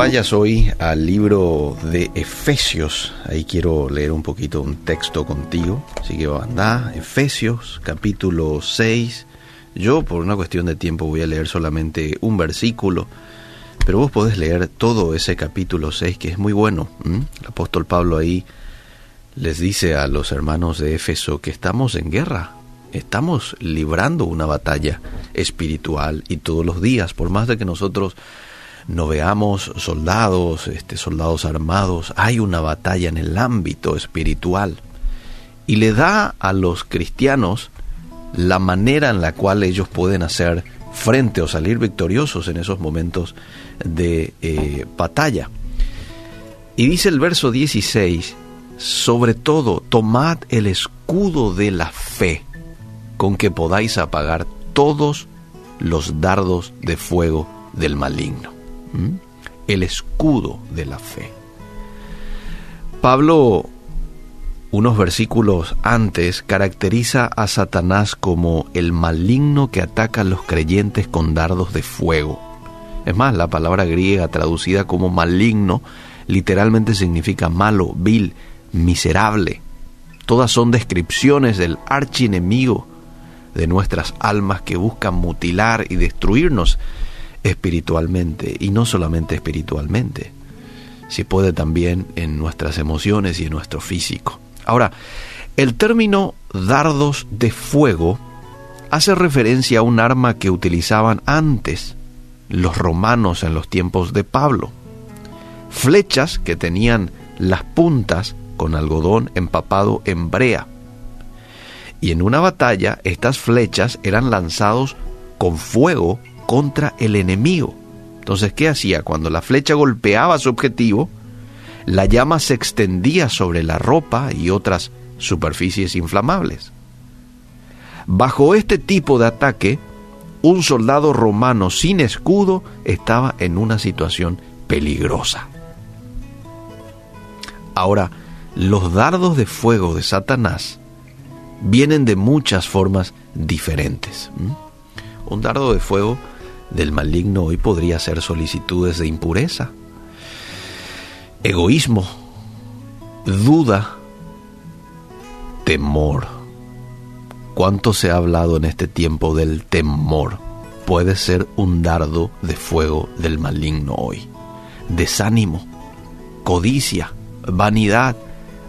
vayas hoy al libro de Efesios. Ahí quiero leer un poquito un texto contigo. Así que anda, Efesios, capítulo 6. Yo, por una cuestión de tiempo, voy a leer solamente un versículo. Pero vos podés leer todo ese capítulo 6, que es muy bueno. El apóstol Pablo ahí les dice a los hermanos de Éfeso que estamos en guerra. Estamos librando una batalla espiritual y todos los días, por más de que nosotros no veamos soldados, este, soldados armados, hay una batalla en el ámbito espiritual. Y le da a los cristianos la manera en la cual ellos pueden hacer frente o salir victoriosos en esos momentos de eh, batalla. Y dice el verso 16, sobre todo, tomad el escudo de la fe, con que podáis apagar todos los dardos de fuego del maligno. El escudo de la fe. Pablo, unos versículos antes, caracteriza a Satanás como el maligno que ataca a los creyentes con dardos de fuego. Es más, la palabra griega traducida como maligno literalmente significa malo, vil, miserable. Todas son descripciones del archienemigo de nuestras almas que buscan mutilar y destruirnos espiritualmente y no solamente espiritualmente, si puede también en nuestras emociones y en nuestro físico. Ahora, el término dardos de fuego hace referencia a un arma que utilizaban antes los romanos en los tiempos de Pablo. Flechas que tenían las puntas con algodón empapado en brea. Y en una batalla estas flechas eran lanzados con fuego contra el enemigo. Entonces, ¿qué hacía? Cuando la flecha golpeaba su objetivo, la llama se extendía sobre la ropa y otras superficies inflamables. Bajo este tipo de ataque, un soldado romano sin escudo estaba en una situación peligrosa. Ahora, los dardos de fuego de Satanás vienen de muchas formas diferentes. Un dardo de fuego del maligno hoy podría ser solicitudes de impureza, egoísmo, duda, temor. ¿Cuánto se ha hablado en este tiempo del temor? Puede ser un dardo de fuego del maligno hoy. Desánimo, codicia, vanidad,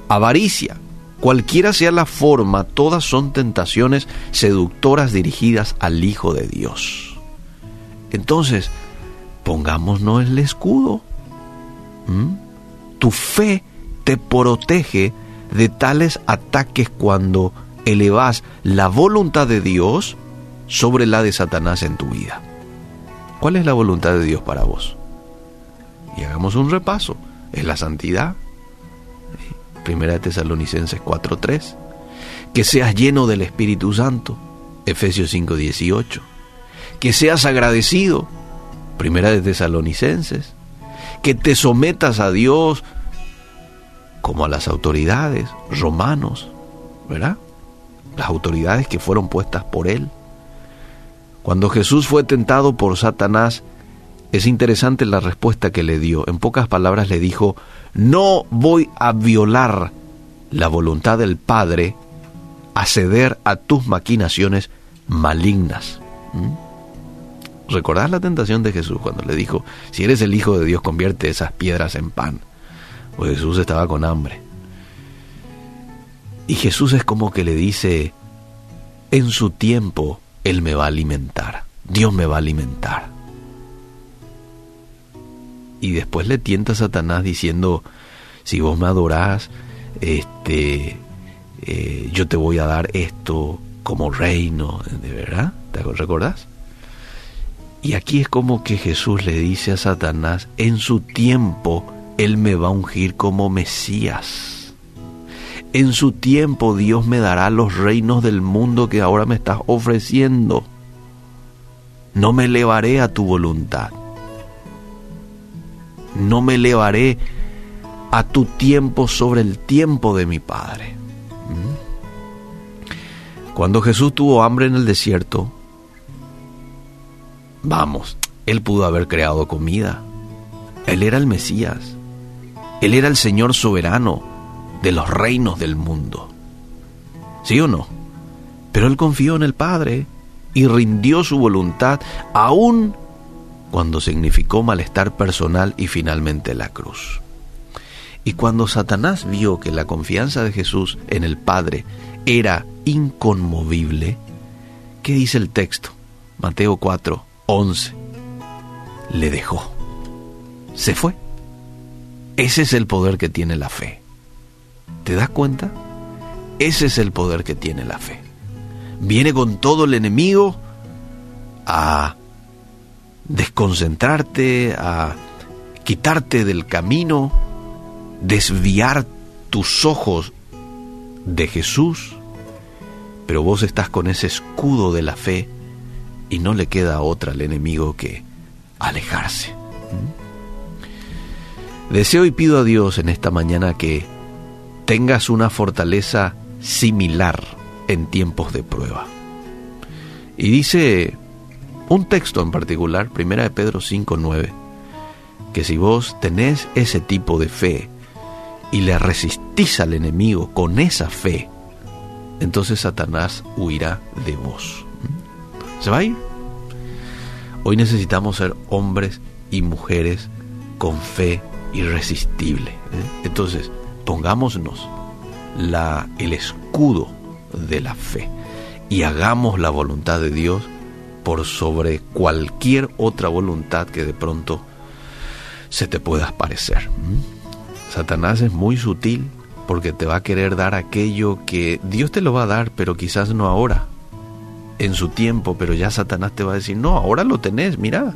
avaricia, cualquiera sea la forma, todas son tentaciones seductoras dirigidas al Hijo de Dios. Entonces, pongámonos el escudo. ¿Mm? Tu fe te protege de tales ataques cuando elevas la voluntad de Dios sobre la de Satanás en tu vida. ¿Cuál es la voluntad de Dios para vos? Y hagamos un repaso. Es la santidad. Primera de Tesalonicenses 4:3. Que seas lleno del Espíritu Santo. Efesios 5:18 que seas agradecido, primera de Tesalonicenses, que te sometas a Dios como a las autoridades, romanos, ¿verdad? Las autoridades que fueron puestas por Él. Cuando Jesús fue tentado por Satanás, es interesante la respuesta que le dio. En pocas palabras le dijo, no voy a violar la voluntad del Padre a ceder a tus maquinaciones malignas. ¿Mm? ¿Recordás la tentación de Jesús cuando le dijo, si eres el Hijo de Dios, convierte esas piedras en pan? Pues Jesús estaba con hambre. Y Jesús es como que le dice, en su tiempo Él me va a alimentar, Dios me va a alimentar. Y después le tienta a Satanás diciendo, si vos me adorás, este, eh, yo te voy a dar esto como reino, ¿de verdad? ¿Te recordás? Y aquí es como que Jesús le dice a Satanás, en su tiempo Él me va a ungir como Mesías. En su tiempo Dios me dará los reinos del mundo que ahora me estás ofreciendo. No me elevaré a tu voluntad. No me elevaré a tu tiempo sobre el tiempo de mi Padre. ¿Mm? Cuando Jesús tuvo hambre en el desierto, Vamos, él pudo haber creado comida. Él era el Mesías. Él era el Señor soberano de los reinos del mundo. ¿Sí o no? Pero él confió en el Padre y rindió su voluntad aún cuando significó malestar personal y finalmente la cruz. Y cuando Satanás vio que la confianza de Jesús en el Padre era inconmovible, ¿qué dice el texto? Mateo 4, 11. Le dejó. Se fue. Ese es el poder que tiene la fe. ¿Te das cuenta? Ese es el poder que tiene la fe. Viene con todo el enemigo a desconcentrarte, a quitarte del camino, desviar tus ojos de Jesús, pero vos estás con ese escudo de la fe y no le queda otra al enemigo que alejarse. ¿Mm? Deseo y pido a Dios en esta mañana que tengas una fortaleza similar en tiempos de prueba. Y dice un texto en particular, primera de Pedro 5:9, que si vos tenés ese tipo de fe y le resistís al enemigo con esa fe, entonces Satanás huirá de vos. ¿Se va a ir? Hoy necesitamos ser hombres y mujeres con fe irresistible. ¿eh? Entonces, pongámonos la, el escudo de la fe y hagamos la voluntad de Dios por sobre cualquier otra voluntad que de pronto se te pueda parecer. Satanás es muy sutil porque te va a querer dar aquello que Dios te lo va a dar, pero quizás no ahora, en su tiempo, pero ya Satanás te va a decir, no, ahora lo tenés, mira.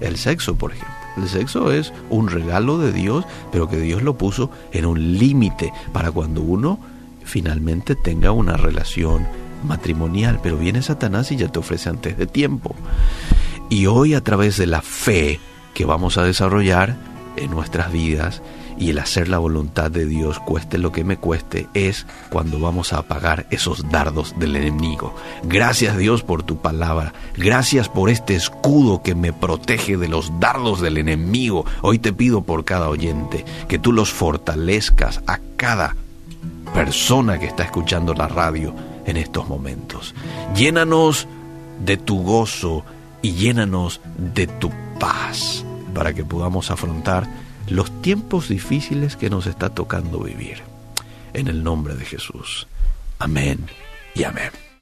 El sexo, por ejemplo. El sexo es un regalo de Dios, pero que Dios lo puso en un límite para cuando uno finalmente tenga una relación matrimonial. Pero viene Satanás y ya te ofrece antes de tiempo. Y hoy a través de la fe que vamos a desarrollar en nuestras vidas, y el hacer la voluntad de Dios, cueste lo que me cueste, es cuando vamos a apagar esos dardos del enemigo. Gracias Dios por tu palabra. Gracias por este escudo que me protege de los dardos del enemigo. Hoy te pido por cada oyente que tú los fortalezcas a cada persona que está escuchando la radio en estos momentos. Llénanos de tu gozo y llénanos de tu paz para que podamos afrontar los tiempos difíciles que nos está tocando vivir. En el nombre de Jesús. Amén y amén.